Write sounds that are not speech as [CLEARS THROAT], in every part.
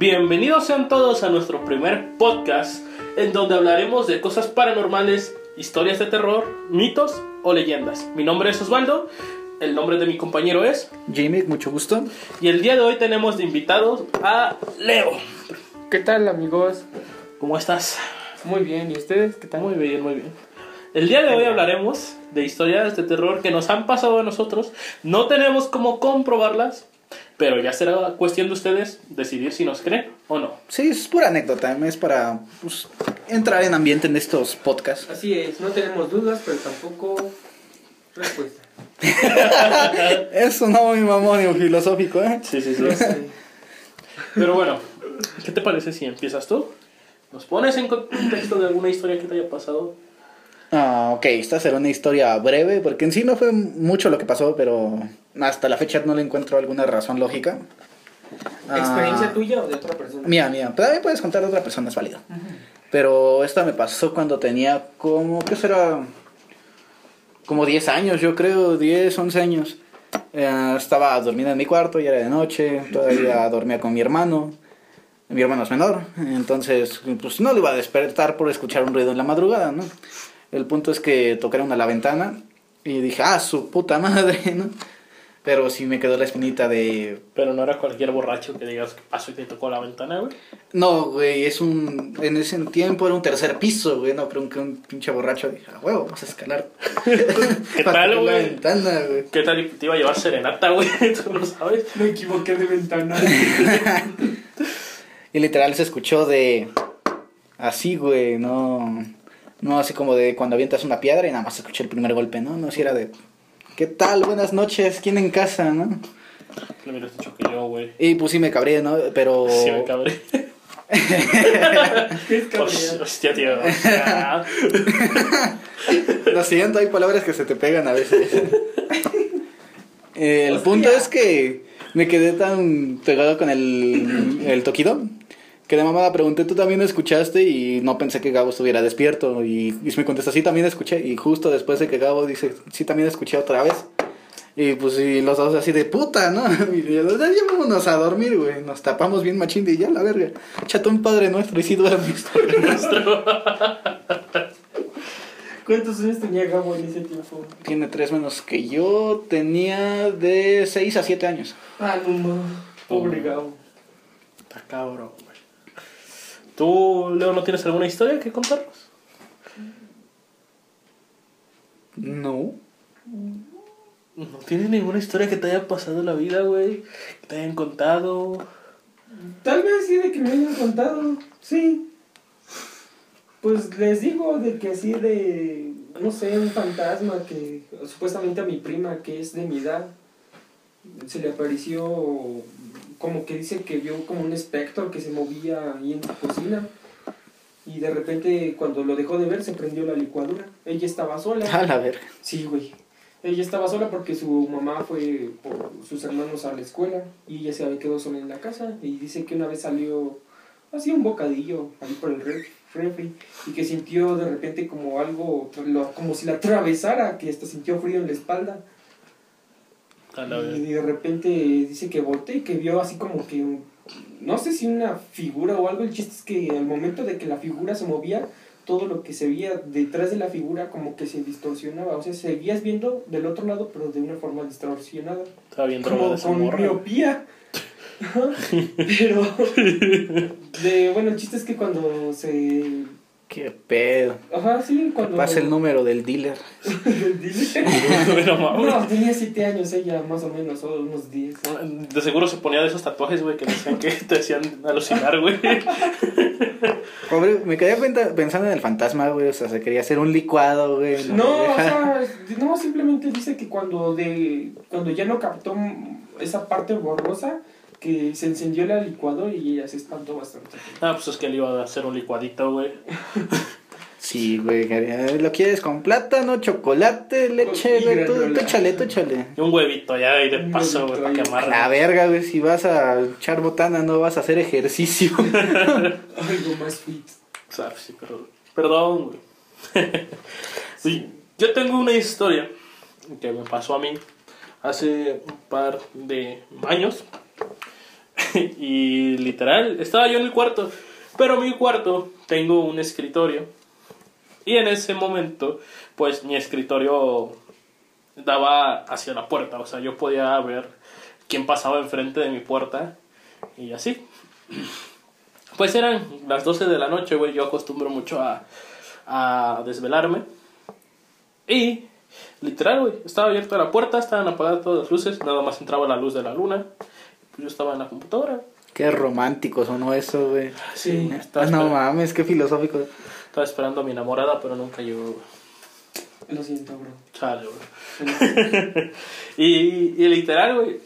Bienvenidos sean todos a nuestro primer podcast en donde hablaremos de cosas paranormales, historias de terror, mitos o leyendas. Mi nombre es Osvaldo, el nombre de mi compañero es Jamie, mucho gusto. y el día de hoy tenemos de invitados a Leo. ¿Qué tal amigos? ¿Cómo estás? Muy bien, ¿y ustedes? ¿Qué tal? Muy bien, muy bien. El día de hoy hablaremos de historias de terror que nos han pasado a nosotros. No tenemos cómo comprobarlas, pero ya será cuestión de ustedes decidir si nos creen o no. Sí, es pura anécdota, es para pues, entrar en ambiente en estos podcasts. Así es, no tenemos dudas, pero tampoco respuesta. [LAUGHS] Eso no, mi mamón, ni filosófico, ¿eh? Sí, sí, sí. Pero bueno, ¿qué te parece si empiezas tú? ¿Nos pones en contexto de alguna historia que te haya pasado? Ah, ok, esta será una historia breve, porque en sí no fue mucho lo que pasó, pero hasta la fecha no le encuentro alguna razón lógica. Ah, ¿Experiencia tuya o de otra persona? Mía, mía. Pero también puedes contar de otra persona, es válido. Pero esta me pasó cuando tenía como, ¿qué será? Como 10 años, yo creo, 10, 11 años. Eh, estaba dormida en mi cuarto, ya era de noche, todavía dormía con mi hermano. Mi hermano es menor, entonces pues no le iba a despertar por escuchar un ruido en la madrugada, ¿no? El punto es que tocaron a la ventana y dije, ah, su puta madre, [LAUGHS] ¿no? Pero sí me quedó la espinita de, Pero no era cualquier borracho que digas que pasó y te tocó la ventana, güey. No, güey, es un. En ese tiempo era un tercer piso, güey, no, pero un, que un pinche borracho dije, ah, huevo, vamos a escalar. [LAUGHS] ¿Qué [LAUGHS] tal, la güey? ventana, güey. ¿Qué tal y te iba a llevar serenata, güey? Tú no sabes. Me equivoqué de ventana. Y literal se escuchó de. Así, güey, no. No así como de cuando avientas una piedra y nada más escuché el primer golpe, ¿no? No, si era de. ¿Qué tal? Buenas noches, ¿quién en casa, no? Le hubieras dicho que yo, güey. Y pues sí me cabré, ¿no? Pero. [LAUGHS] Sí, me cabré. ¿Qué [LAUGHS] es cabreado? Hostia, tío. [LAUGHS] Lo siento, hay palabras que se te pegan a veces. El Hostia. punto es que me quedé tan pegado con el, el toquido que de mamada pregunté, ¿tú también escuchaste? Y no pensé que Gabo estuviera despierto. Y, y me contesta, sí, también escuché. Y justo después de que Gabo dice, sí, también escuché otra vez. Y pues y los dos así de puta, ¿no? [LAUGHS] Y yo, ya vámonos a dormir, güey. Nos tapamos bien machín de ya la verga. Chato un padre nuestro y sí duermes. [LAUGHS] [LAUGHS] ¿Cuántos años tenía Gabo en ese tiempo? Tiene tres menos que yo. Tenía de 6 a 7 años. Ah, no, no. Pobre Gabo. Está cabrón. ¿Tú, Leo, no tienes alguna historia que contarnos? No. ¿No tienes ninguna historia que te haya pasado en la vida, güey? Que te hayan contado. Tal vez sí de que me hayan contado, sí. Pues les digo de que así de, no sé, un fantasma que supuestamente a mi prima, que es de mi edad, se le apareció como que dice que vio como un espectro que se movía ahí en su cocina. Y de repente cuando lo dejó de ver se prendió la licuadora. Ella estaba sola. [LAUGHS] A la verga. Sí, güey. Ella estaba sola porque su mamá fue por sus hermanos a la escuela y ella se quedado sola en la casa. Y dice que una vez salió así un bocadillo ahí por el ref- refri y que sintió de repente como algo, como si la atravesara, que hasta sintió frío en la espalda. Y de repente dice que volteó y que vio así como que, no sé si una figura o algo. El chiste es que al momento de que la figura se movía, todo lo que se veía detrás de la figura como que se distorsionaba. O sea, seguías viendo del otro lado, pero de una forma distorsionada. Estaba bien Como con morra. miopía. [LAUGHS] Pero, de, bueno, el chiste es que cuando se... Qué pedo. Ajá, sí, cuando... Pasa el número del dealer. [LAUGHS] No mames. No, tenía siete años ella, más o menos, o unos 10. De seguro se ponía de esos tatuajes, güey, que decían que [LAUGHS] te hacían alucinar, güey. [LAUGHS] Pobre, me quedé cuenta- pensando en el fantasma, güey. O sea, se quería hacer un licuado, güey. No, o deja- sea, no, simplemente dice que cuando de cuando ya no captó esa parte borrosa, que se encendió la licuadora y ella se espantó bastante. Ah, pues es que le iba a hacer un licuadito, güey. [LAUGHS] Sí, güey. quería- ¿Lo quieres con plátano, chocolate, leche? Y güey? Tú, tú échale, tú échale. Y un huevito ya ahí de Un paso, güey, para quemarlo. la verga, güey. Si vas a echar botana, no vas a hacer ejercicio. [LAUGHS] [LAUGHS] Algo más fit. O sea, sí, perdón. Perdón, güey. sí, yo tengo una historia que me pasó a mí hace un par de años. [LAUGHS] y literal, estaba yo en el cuarto. Pero en mi cuarto tengo un escritorio. Y en ese momento, pues mi escritorio daba hacia la puerta. O sea, yo podía ver quién pasaba enfrente de mi puerta. Y así. [CLEARS THROAT] Pues eran las 12 de la noche, güey. Yo acostumbro mucho a, a desvelarme. Y literal, güey, estaba abierta la puerta, estaban apagadas todas las luces, nada más entraba la luz de la luna. Yo estaba en la computadora. Qué romántico sonó eso, güey. Sí. Estaba, no mames, qué filosófico. estaba esperando a mi enamorada, pero nunca llegó. güey. Lo siento, bro. Chale, güey. [LAUGHS] y, y literal, güey,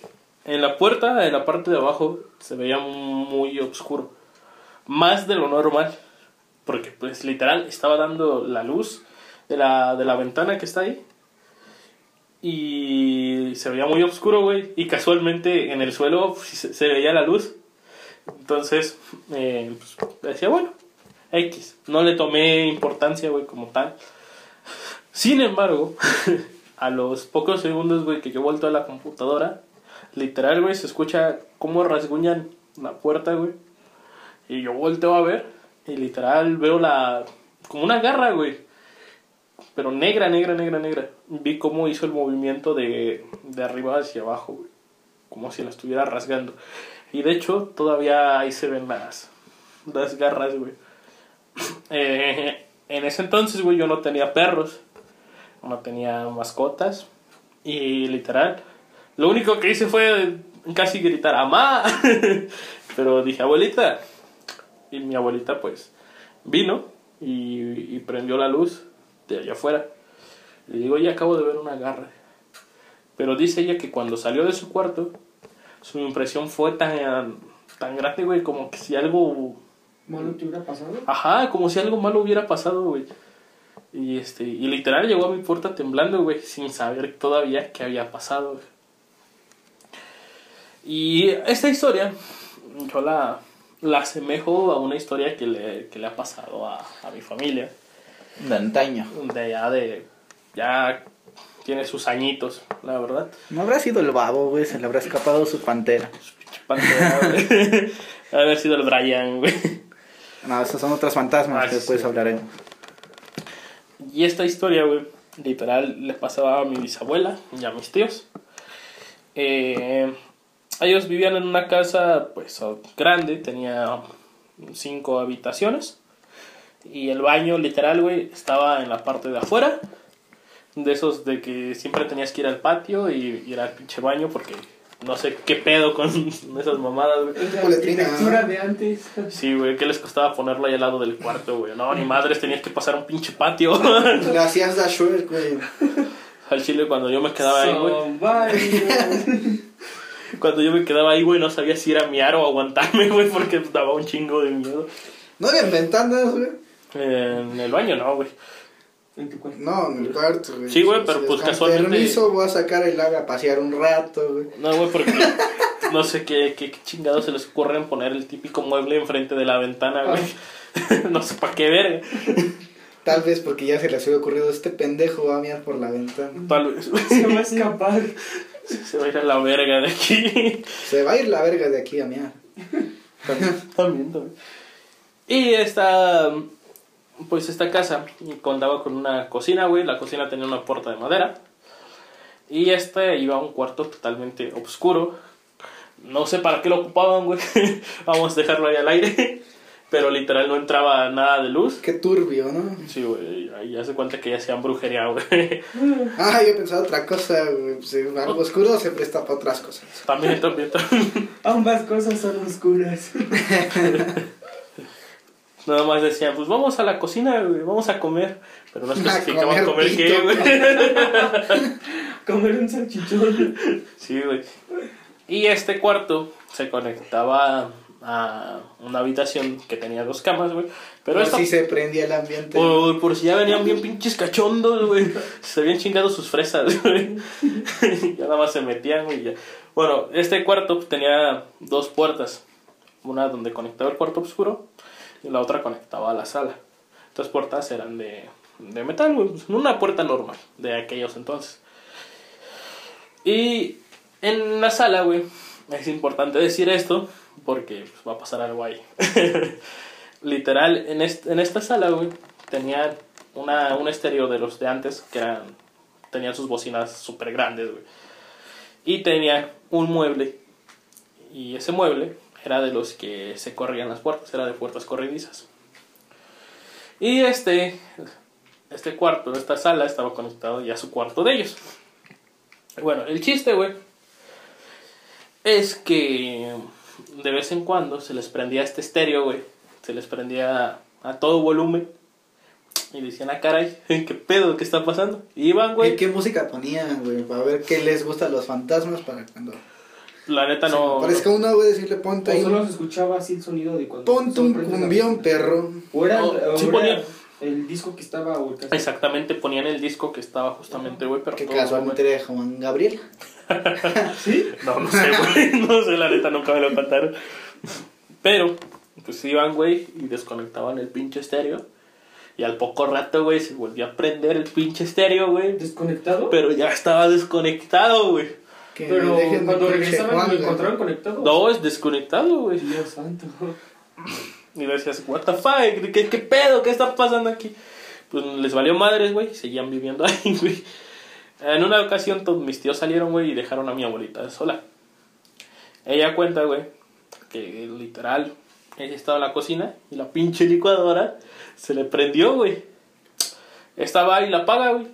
en la puerta, en la parte de abajo, se veía muy oscuro. Más de lo normal. Porque, pues, literal, estaba dando la luz de la, de la ventana que está ahí. Y se veía muy oscuro, güey. Y casualmente en el suelo pues, se, veía la luz. Entonces, eh, pues, decía, bueno, X. No le tomé importancia, güey, como tal. Sin embargo, [LAUGHS] a los pocos segundos, güey, que yo vuelto a la computadora, literal, güey, se escucha cómo rasguñan la puerta, güey. Y yo volteo a ver y literal veo la... como una garra, güey. Pero negra, negra, negra, negra. Vi cómo hizo el movimiento de, de arriba hacia abajo. Como si la estuviera rasgando. Y de hecho, todavía ahí se ven las, las garras, güey. [CLEARS THROAT] Eh, en ese entonces, güey, yo no tenía perros. No tenía mascotas. Y literal, lo único que hice fue casi gritar, ¡Amá! [LAUGHS] Pero dije, abuelita. Y mi abuelita, pues, vino y prendió la luz de allá afuera. Le digo, ya acabo de ver una garra. Pero dice ella que cuando salió de su cuarto, su impresión fue tan, tan grande, güey, como que si algo ¿Malo te hubiera pasado? Ajá, como si algo malo hubiera pasado, güey. Y este, y literal llegó a mi puerta temblando, güey, sin saber todavía qué había pasado. güey. Y esta historia, yo la, la asemejo a una historia que le, que le ha pasado a, a mi familia. De antaño. De ya de. Ya tiene sus añitos, la verdad. No habrá sido el babo, güey, se le habrá escapado su pantera. Pantera, güey. [LAUGHS] Haber sido el Brian, güey. No, esas son otras fantasmas Ah, que después sí. hablaremos. Y esta historia, güey, literal, le pasaba a mi bisabuela y a mis tíos. Eh, ellos vivían en una casa, pues, grande, tenía cinco habitaciones. Y el baño, literal, güey, estaba en la parte de afuera. De esos de que siempre tenías que ir al patio y ir al pinche baño porque no sé qué pedo con [LAUGHS] esas mamadas, güey. La arquitectura ¿no? de antes. Sí, güey, ¿qué les costaba ponerlo ahí al lado del cuarto, güey? No, ni madres, tenías que pasar un pinche patio. [LAUGHS] Le hacías Shrek, güey. Al chile cuando yo me quedaba ahí, güey. [LAUGHS] Cuando yo me quedaba ahí, güey, no sabía si era miar o aguantarme, güey, porque daba un chingo de miedo. No habían ventanas, güey. En el baño no, güey. En tu cuarto. No, en el cuarto, güey. Sí, güey, pero Si pues casualmente- Permiso, voy a sacar el agua a pasear un rato, güey. No, güey, porque no sé qué, qué, qué chingados se les ocurre en poner el típico mueble enfrente de la ventana, güey. [LAUGHS] no sé para qué ver. Tal vez porque ya se les había ocurrido, este pendejo va a mirar por la ventana. Tal vez Se va a escapar. se va a ir a la verga de aquí. Se va a ir la verga de aquí a miar. También, [LAUGHS] también, también. Y esta, pues esta casa contaba con una cocina, güey. La cocina tenía una puerta de madera. Y este iba a un cuarto totalmente oscuro. No sé para qué lo ocupaban, güey. [LAUGHS] Vamos a dejarlo ahí al aire. [LAUGHS] Pero literal no entraba nada de luz. Qué turbio, ¿no? Sí, güey. Ahí ya se cuenta que ya hacían brujería, güey. [LAUGHS] Ah, yo pensaba otra cosa, güey. Algo oscuro se presta para otras cosas. También, también, también. Ambas cosas son oscuras. Nada más decían, pues vamos a la cocina, güey. Vamos a comer. Pero no [LAUGHS] especificaban comer comer qué, güey. [LAUGHS] Comer un salchichón. Sí, güey. Y este cuarto se conectaba a una habitación que tenía dos camas, güey. Pero Pero esta, sí se prendía el ambiente. por, por si ya venían bien pinches cachondos, güey. Se habían chingado sus fresas, [LAUGHS] güey. ya nada más se metían, güey. ya. Bueno, este cuarto tenía dos puertas. Una donde conectaba el cuarto oscuro y la otra conectaba a la sala. Estas puertas eran de, de metal, Una puerta normal de aquellos entonces. Y en la sala, güey, Es importante decir esto porque pues, va a pasar algo ahí. [LAUGHS] Literal, en, en esta sala, güey, tenían una, un estéreo de los de antes que eran, tenían sus bocinas súper grandes, güey. Y tenía un mueble. Y ese mueble era de los que se corrían las puertas, era de puertas corredizas. Y este, este cuarto, esta sala, estaba conectado ya a su cuarto de ellos. Bueno, el chiste, güey, es que de vez en cuando se les prendía este estéreo, güey. Se les prendía a todo volumen. Y decían, ah, caray, [LAUGHS] ¿qué pedo? ¿Qué está pasando? Y iban, ¿Y güey. qué música ponían, güey? Para ver qué les gusta a los fantasmas para cuando... La neta no. Parezca uno, güey, decirle ponte O ahí. solo se escuchaba así el sonido de cuando. Ponte un cumbión, perro. O era, No, o sí era ponía. el disco que estaba o el. Exactamente, ponían el disco que estaba justamente, güey, pero Que casualmente era Juan Gabriel. [LAUGHS] ¿Sí? No, no sé, güey. [LAUGHS] No sé, la neta nunca me lo contaron. Pero, pues iban, güey, y desconectaban el pinche estéreo. Y al poco rato, güey, se volvió a prender el pinche estéreo, güey. ¿Desconectado? Pero ya estaba desconectado, güey. Que Pero cuando regresaban lo encontraron conectado. No, es desconectado, güey. Dios santo. Y decías, what the fuck, ¿qué, qué pedo? ¿Qué está pasando aquí? Pues les valió madres, güey, seguían viviendo [LAUGHS] ahí, güey. En una ocasión todos mis tíos salieron, güey, y dejaron a mi abuelita sola. Ella cuenta, güey, que literal, ella estaba en la cocina y la pinche licuadora se le prendió, güey. Estaba ahí y la apaga, güey.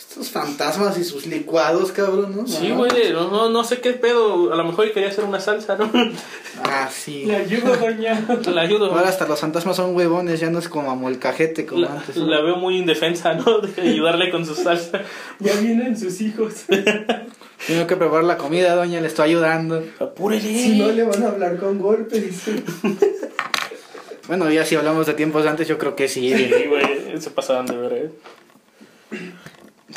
Estos fantasmas y sus licuados, cabrón, ¿no? Sí, güey, no, no, no sé qué pedo. A lo mejor quería hacer una salsa, ¿no? [LAUGHS] Ah, sí. Le ayudo, doña. [LAUGHS] La ayudo. Ahora hasta los fantasmas son huevones, ya no es como molcajete como La, antes. la veo muy indefensa, ¿no? [LAUGHS] De ayudarle con su salsa. Ya vienen sus hijos. Tengo que preparar la comida, doña, le estoy ayudando. Apúrele. Si no le van a hablar con golpes. dice. Bueno, ya si hablamos de tiempos antes, yo creo que sí. Sí, güey, se pasaban de ver, ¿eh?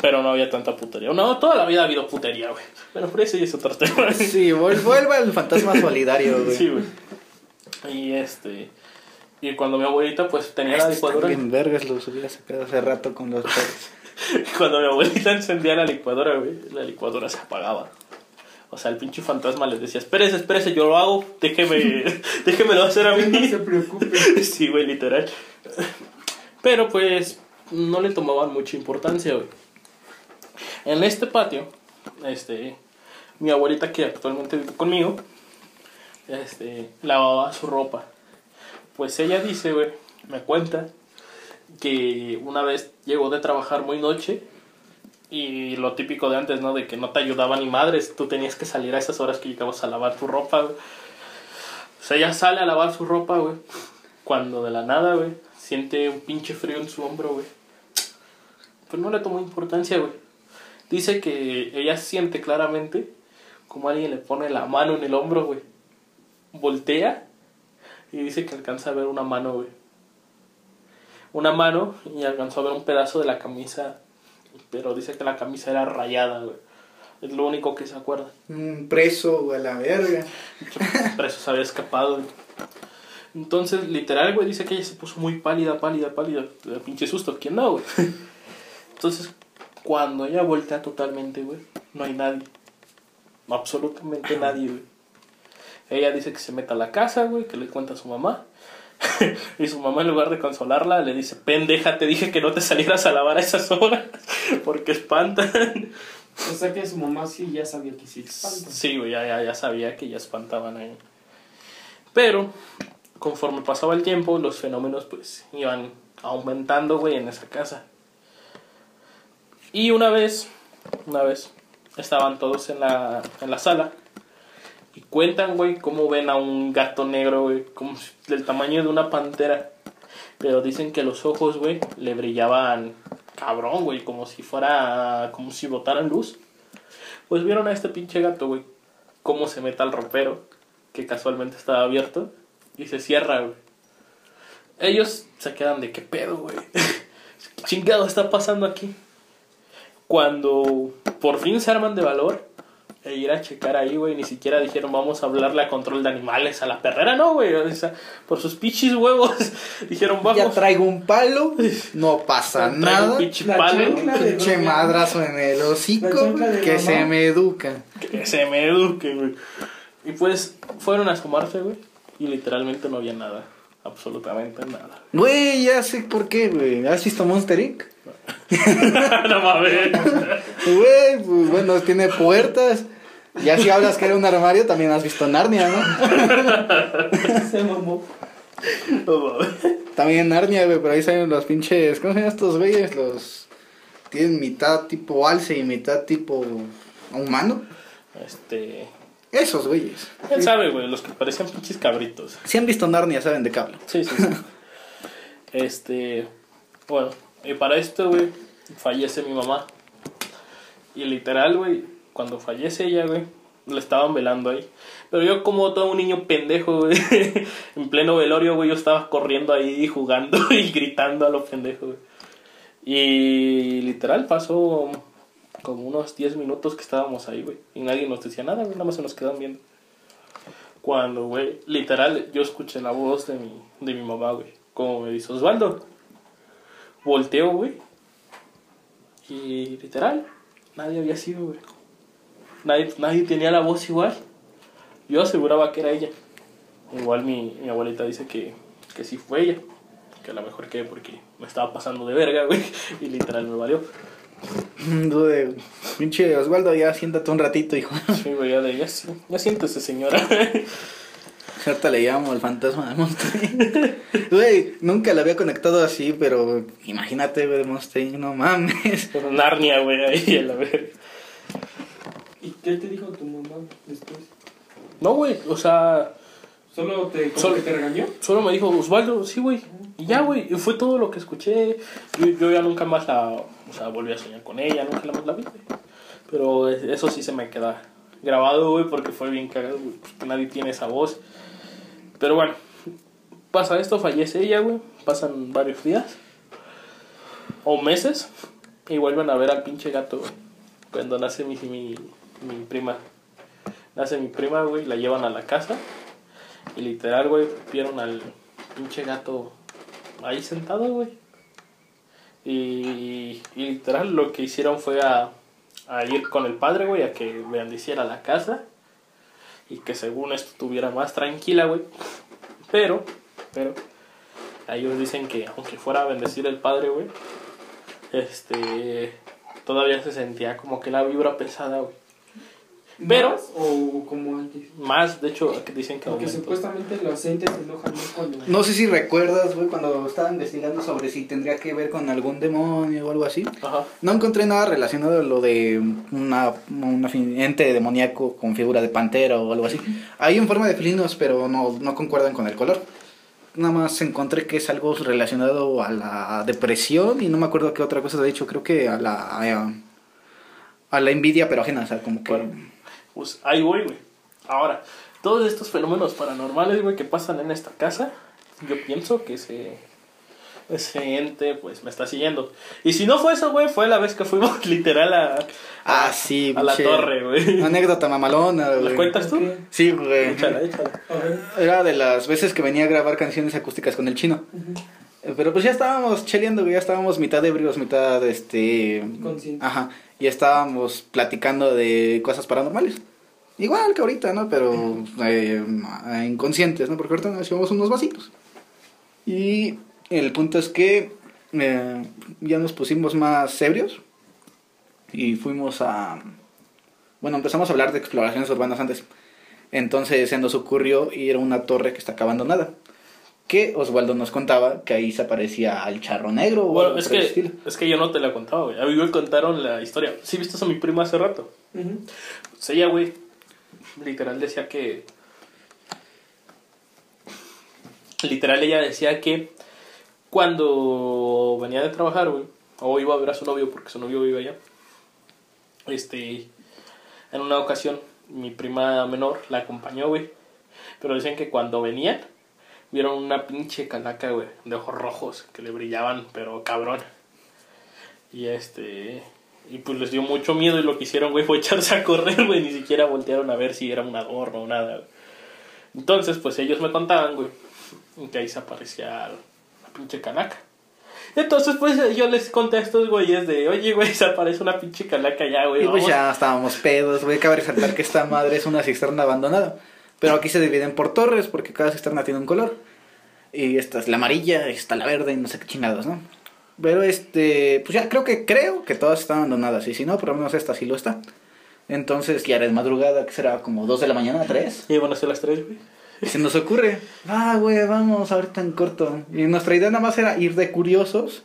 Pero no había tanta putería. No, toda la vida ha habido putería, güey. Pero por eso ya es otro [LAUGHS] tema. Sí, vuel- vuelva el fantasma [LAUGHS] solidario, güey. Sí, güey. Y este. Y cuando mi abuelita, pues tenía la licuadora. bien vergas, los hubiera sacado hace rato con los perros. [LAUGHS] Cuando mi abuelita encendía la licuadora, güey, la licuadora se apagaba. O sea, el pinche fantasma les decía: Espérese, espérese, yo lo hago. Déjeme, déjemelo hacer a No mí. se preocupe. Sí, güey, literal. Pero pues no le tomaban mucha importancia, güey. En este patio, este, mi abuelita que actualmente vive conmigo, este, lavaba su ropa. Pues ella dice, güey, me cuenta que una vez llegó de trabajar muy noche y lo típico de antes, ¿no? De que no te ayudaba ni madres, tú tenías que salir a esas horas que llegabas a lavar tu ropa, güey. O sea, ella sale a lavar su ropa, güey. Cuando de la nada, güey, siente un pinche frío en su hombro, güey. Pues no le tomó importancia, güey. Dice que ella siente claramente como alguien le pone la mano en el hombro, güey. Voltea y dice que alcanza a ver una mano, güey. Una mano y alcanzó a ver un pedazo de la camisa. Pero dice que la camisa era rayada, güey. Es lo único que se acuerda. Un preso, güey, a la verga. [LAUGHS] Preso se había escapado. güey. Entonces, literal, güey, dice que ella se puso muy pálida, pálida, pálida. De pinche susto, ¿quién no, güey? [LAUGHS] Entonces, cuando ella voltea totalmente, güey, no hay nadie. Absolutamente nadie, güey. Ella dice que se mete a la casa, güey, que le cuenta a su mamá. [LAUGHS] y su mamá, en lugar de consolarla, le dice: Pendeja, te dije que no te salieras a lavar a esas horas [LAUGHS] porque espantan. O sea que su mamá sí ya sabía que sí espanta. Sí, güey, ya, ya, ya sabía que ya espantaban ahí. Pero, conforme pasaba el tiempo, los fenómenos pues iban aumentando, güey, en esa casa. Y una vez, una vez, estaban todos en la, en la sala y cuentan, güey, cómo ven a un gato negro, güey, como si- del tamaño de una pantera. Pero dicen que los ojos, güey, le brillaban cabrón, güey, como si fuera, como si botaran luz. Pues vieron a este pinche gato, güey, cómo se mete al ropero, que casualmente estaba abierto, y se cierra, güey. Ellos se quedan de qué pedo, güey. [LAUGHS] ¿Qué chingado está pasando aquí? Cuando por fin se arman de valor e ir a checar ahí, güey, ni siquiera dijeron vamos a hablarle a control de animales a la perrera, no, güey. O sea, por sus pichis huevos [LAUGHS] dijeron Ya vamos. traigo un palo, no pasa traigo nada. un pinche La palo Pinche madrazo en el hocico, que mamá. se me educa. que se me eduque, güey. Y pues fueron a asomarse, güey. Y literalmente no había nada. Absolutamente nada. Güey, ya sé por qué, güey. ¿Has visto Monster Inc? [LAUGHS] no mames. Güey, pues bueno, tiene puertas. Ya si hablas que era un armario, también has visto Narnia, ¿no? [LAUGHS] Se mamó. No mames. También Narnia, güey, pero ahí salen los pinches. ¿Cómo se llaman estos güeyes? Los. Tienen mitad tipo alce y mitad tipo humano. Este. Esos güeyes. ¿Quién sabe, güey? Los que parecían pinches cabritos. Si han visto Narnia, saben de hablo. Sí, sí, sí. Este. Bueno, y para esto, güey, fallece mi mamá. Y literal, güey, cuando fallece ella, güey, la estaban velando ahí. Pero yo, como todo un niño pendejo, güey, [LAUGHS] en pleno velorio, güey, yo estaba corriendo ahí jugando [LAUGHS] y gritando a los pendejos, güey. Y literal pasó como unos 10 minutos que estábamos ahí, güey. Y nadie nos decía nada, güey, nada más se nos quedaban viendo. Cuando, güey, literal, yo escuché la voz de mi, de mi mamá, güey. Como me dice Osvaldo. Volteo, güey. Y literal, nadie había sido, güey. Nadie, nadie tenía la voz igual. Yo aseguraba que era ella. Igual mi, mi abuelita dice que, que sí fue ella. Que a lo mejor que porque me estaba pasando de verga, güey. [LAUGHS] Y literal me valió. [LAUGHS] Güey, pinche Osvaldo, ya siéntate un ratito, hijo. [LAUGHS] Sí, güey, ya de ya, sí, ya siéntese, señora. [LAUGHS] Ahorita le llamo al fantasma de Monster. Güey, nunca la había conectado así, pero imagínate, güey, Monster Inc., no mames. Pero Narnia, güey, ahí a la verga. ¿Y qué te dijo tu mamá después? No, güey, o sea, ¿Solo te, como Solo- que te regañó? solo me dijo Osvaldo, sí, güey. Y ya, güey, fue todo lo que escuché. Yo, yo ya nunca más la, o sea, volví a soñar con ella, nunca más la vi, güey. Pero es- eso sí se me queda grabado, güey, porque fue bien cagado, güey, porque nadie tiene esa voz. Pero bueno, pasa esto, fallece ella, güey. Pasan varios días o meses y vuelven a ver al pinche gato, güey. Cuando nace mi, mi, mi prima. Nace mi prima, güey, la llevan a la casa. Y literal, güey, vieron al pinche gato ahí sentado, güey. Y, y literal lo que hicieron fue a, ir con el padre, güey, a que bendiciera la casa. Y que según esto estuviera más tranquila, güey. Pero, pero, ellos dicen que aunque fuera a bendecir el padre, güey, este, todavía se sentía como que la vibra pesada, güey. Pero- ¿Más ¿O como antes? Más, de hecho, dicen que Porque aumentó. supuestamente los entes se enojan más cuando... No sé si recuerdas, güey, cuando estaba investigando sobre si tendría que ver con algún demonio o algo así. Ajá. No encontré nada relacionado a lo de una, una ente demoníaco con figura de pantera o algo así. Hay en forma de felinos, pero no, no concuerdan con el color. Nada más encontré que es algo relacionado a la depresión y no me acuerdo qué otra cosa de hecho, creo que a la a, a la envidia pero ajena, o sea, como que Bueno. Pues ahí voy, güey. Ahora, todos estos fenómenos paranormales, güey, que pasan en esta casa, yo pienso que ese, ese ente, pues, me está siguiendo. Y si no fue eso, güey, fue la vez que fuimos [LAUGHS] literal a, Ah, sí, a la torre, güey. Anécdota mamalona, ¿La güey. cuentas tú? Sí, güey. Échala, échala. Era de las veces que venía a grabar canciones acústicas con el chino. Pero pues ya estábamos cheleando, güey, ya estábamos mitad ebrios, mitad este Consciente. Ajá. Y estábamos platicando de cosas paranormales. Igual que ahorita, ¿no? Pero eh, inconscientes, ¿no? Porque ahorita nos llevamos unos vasitos. Y el punto es que eh, ya nos pusimos más ebrios. Y fuimos a. Bueno, empezamos a hablar de exploraciones urbanas antes. Entonces se nos ocurrió ir a una torre que está acá abandonada. Que Osvaldo nos contaba que ahí se aparecía al charro negro Bueno, es que, estilo. es que yo no te la contaba, güey. A mí me contaron la historia. ¿Sí viste a mi prima hace rato? Ujú. Pues ella, güey, literal decía que. Literal, ella decía que cuando venía de trabajar, güey, o iba a ver a su novio porque su novio vive allá, este. En una ocasión, mi prima menor la acompañó, güey. Pero dicen que cuando venían, vieron una pinche calaca, güey, de ojos rojos que le brillaban, pero cabrón. Y este. Y pues les dio mucho miedo y lo que hicieron, güey, fue [LAUGHS] echarse a correr, güey. Ni siquiera voltearon a ver si era un adorno o nada, güey. Entonces, pues ellos me contaban, güey, que ahí se aparecía la pinche calaca. Entonces, pues yo les conté a estos güeyes de, oye, güey, se aparece una pinche calaca allá, güey. Y pues vamos". ya estábamos pedos, güey. Cabe resaltar que esta madre es una cisterna abandonada. Pero aquí se dividen por torres porque cada cisterna tiene un color. Y esta es la amarilla, esta la verde y no sé qué chingados, ¿no? Pero este, pues ya creo que creo que todas están abandonadas. Y si no, por lo menos esta sí lo está. Entonces ya era de madrugada, que será como 2 de la mañana, 3. Y van a ser las tres, güey. Y se nos ocurre, ah, güey, vamos ahorita en corto. Y nuestra idea nada más era ir de curiosos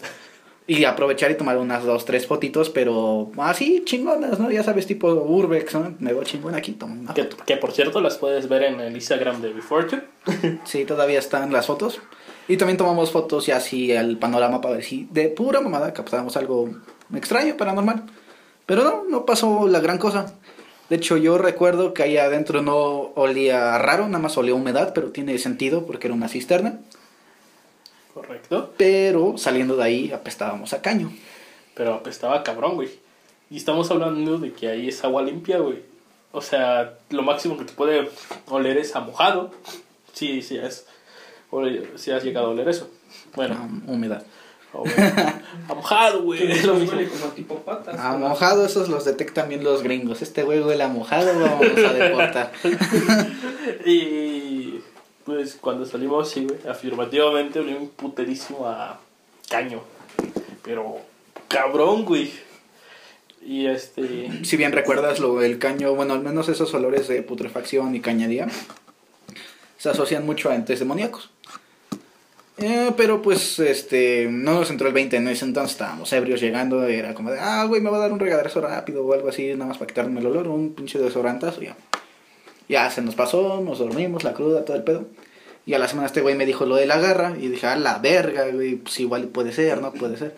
y aprovechar y tomar unas dos, tres fotitos, pero así chingonas, ¿no? Ya sabes, tipo Urbex, ¿no? Me veo chingón aquí, toma una Que, foto. que por cierto las puedes ver en el Instagram de Befortune. [LAUGHS] Sí, todavía están las fotos. Y también tomamos fotos y así al panorama para ver si de pura mamada captamos algo extraño, paranormal. Pero no, no pasó la gran cosa. De hecho, yo recuerdo que ahí adentro no olía raro, nada más olía humedad, pero tiene sentido porque era una cisterna. Correcto. Pero saliendo de ahí apestábamos a caño. Pero apestaba cabrón, güey. Y estamos hablando de que ahí es agua limpia, güey. O sea, lo máximo que te puede oler es a mojado. Sí, sí, es. ole- sí has llegado a oler eso. Bueno, humedad. o bueno, a mojado, güey. Es lo mismo. como tipo patas. A mojado, esos los detectan bien los gringos. Este güey huele a mojado, vamos a deportar. [LAUGHS] Y pues cuando salimos, sí, güey, afirmativamente olía un puterísimo a caño. Pero cabrón, güey. Y este. Si bien recuerdas lo el caño, bueno, al menos esos olores de putrefacción y cañadía se asocian mucho a entes demoníacos. Eh, pero pues, este, no nos entró el 20 en ese entonces, estábamos ebrios llegando, era como de, ah, güey, me va a dar un regaderazo rápido o algo así, nada más para quitarme el olor, un pinche desodorantazo, ya. Ya se nos pasó, nos dormimos, la cruda, todo el pedo. Y a la semana este güey me dijo lo de la garra, y dije, ah, la verga, güey, pues igual puede ser, no puede ser.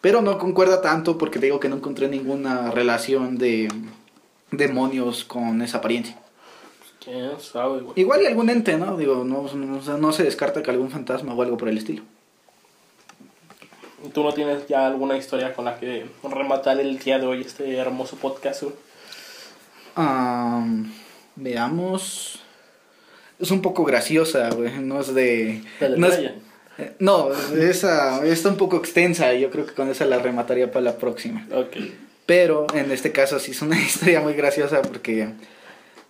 Pero no concuerda tanto porque te digo que no encontré ninguna relación de demonios con esa apariencia. ¿Quién sabe, güey? Igual y algún ente, ¿no? Digo, no, no, no se descarta que algún fantasma o algo por el estilo. ¿Tú no tienes ya alguna historia con la que rematar el día de hoy este hermoso podcast, güey? Am, veamos. Es un poco graciosa, güey. No es de. ¿La de no, es- no, esa está un poco extensa. y Yo creo que con esa la remataría para la próxima. Ok. Pero en este caso sí es una [LAUGHS] historia muy graciosa porque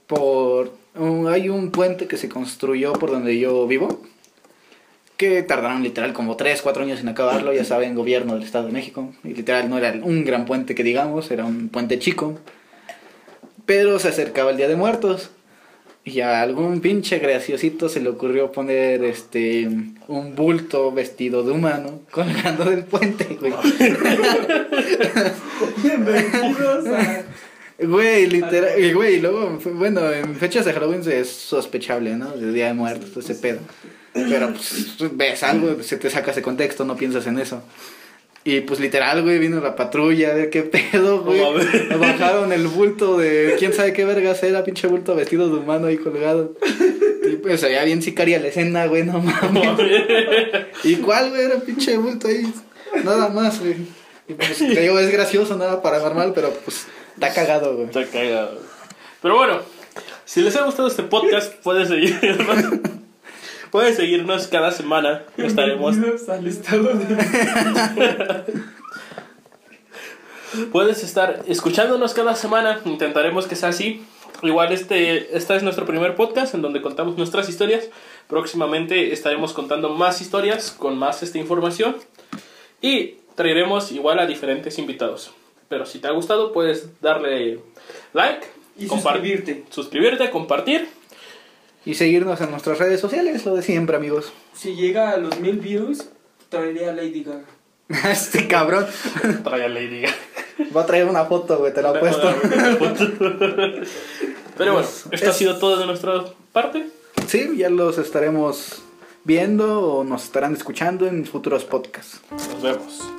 por un- hay un puente que se construyó por donde yo vivo que tardaron literal como 3, 4 años en acabarlo, ya saben, gobierno del Estado de México. Y literal no era un gran puente que digamos, era un puente chico. Pero se acercaba el Día de Muertos. Y a algún pinche graciosito se le ocurrió poner este un bulto vestido de humano colgando del puente, güey. Güey, literal, y güey, luego, bueno, en fechas de Halloween es sospechable, ¿no? De Día de Muertos, todo ese pedo. Pero, pues, ves algo, se te sacas de contexto, no piensas en eso. Y, pues, literal, güey, vino la patrulla, a ver qué pedo, güey. Bajaron el bulto de, quién sabe qué vergas era, pinche bulto vestido de humano ahí colgado. Y, pues, se veía bien sicaria la escena, güey, no mames. ¿Y cuál, güey? Era pinche bulto ahí. Nada más, güey. Y pues, te digo, es gracioso, nada paranormal, pero pues, está cagado, güey. Está cagado. Pero bueno, si les ha gustado este podcast, pueden seguirnos. Pueden seguirnos cada semana. Estaremos. Al estado de. [LAUGHS] Puedes estar escuchándonos cada semana. Intentaremos que sea así. Igual este, este es nuestro primer podcast en donde contamos nuestras historias. Próximamente estaremos contando más historias con más esta información. Y traeremos igual a diferentes invitados. Pero si te ha gustado, puedes darle like, Y suscribirte. suscribirte, compartir. Y seguirnos en nuestras redes sociales, lo de siempre, amigos. Si llega a los mil views, traería a Lady Gaga. [LAUGHS] Este cabrón Trae a Lady Gaga. va a traer una foto, güey, te lo apuesto. Pero bueno, esto ha sido todo de nuestra parte. Sí, ya los estaremos viendo o nos estarán escuchando en futuros podcasts. Nos vemos.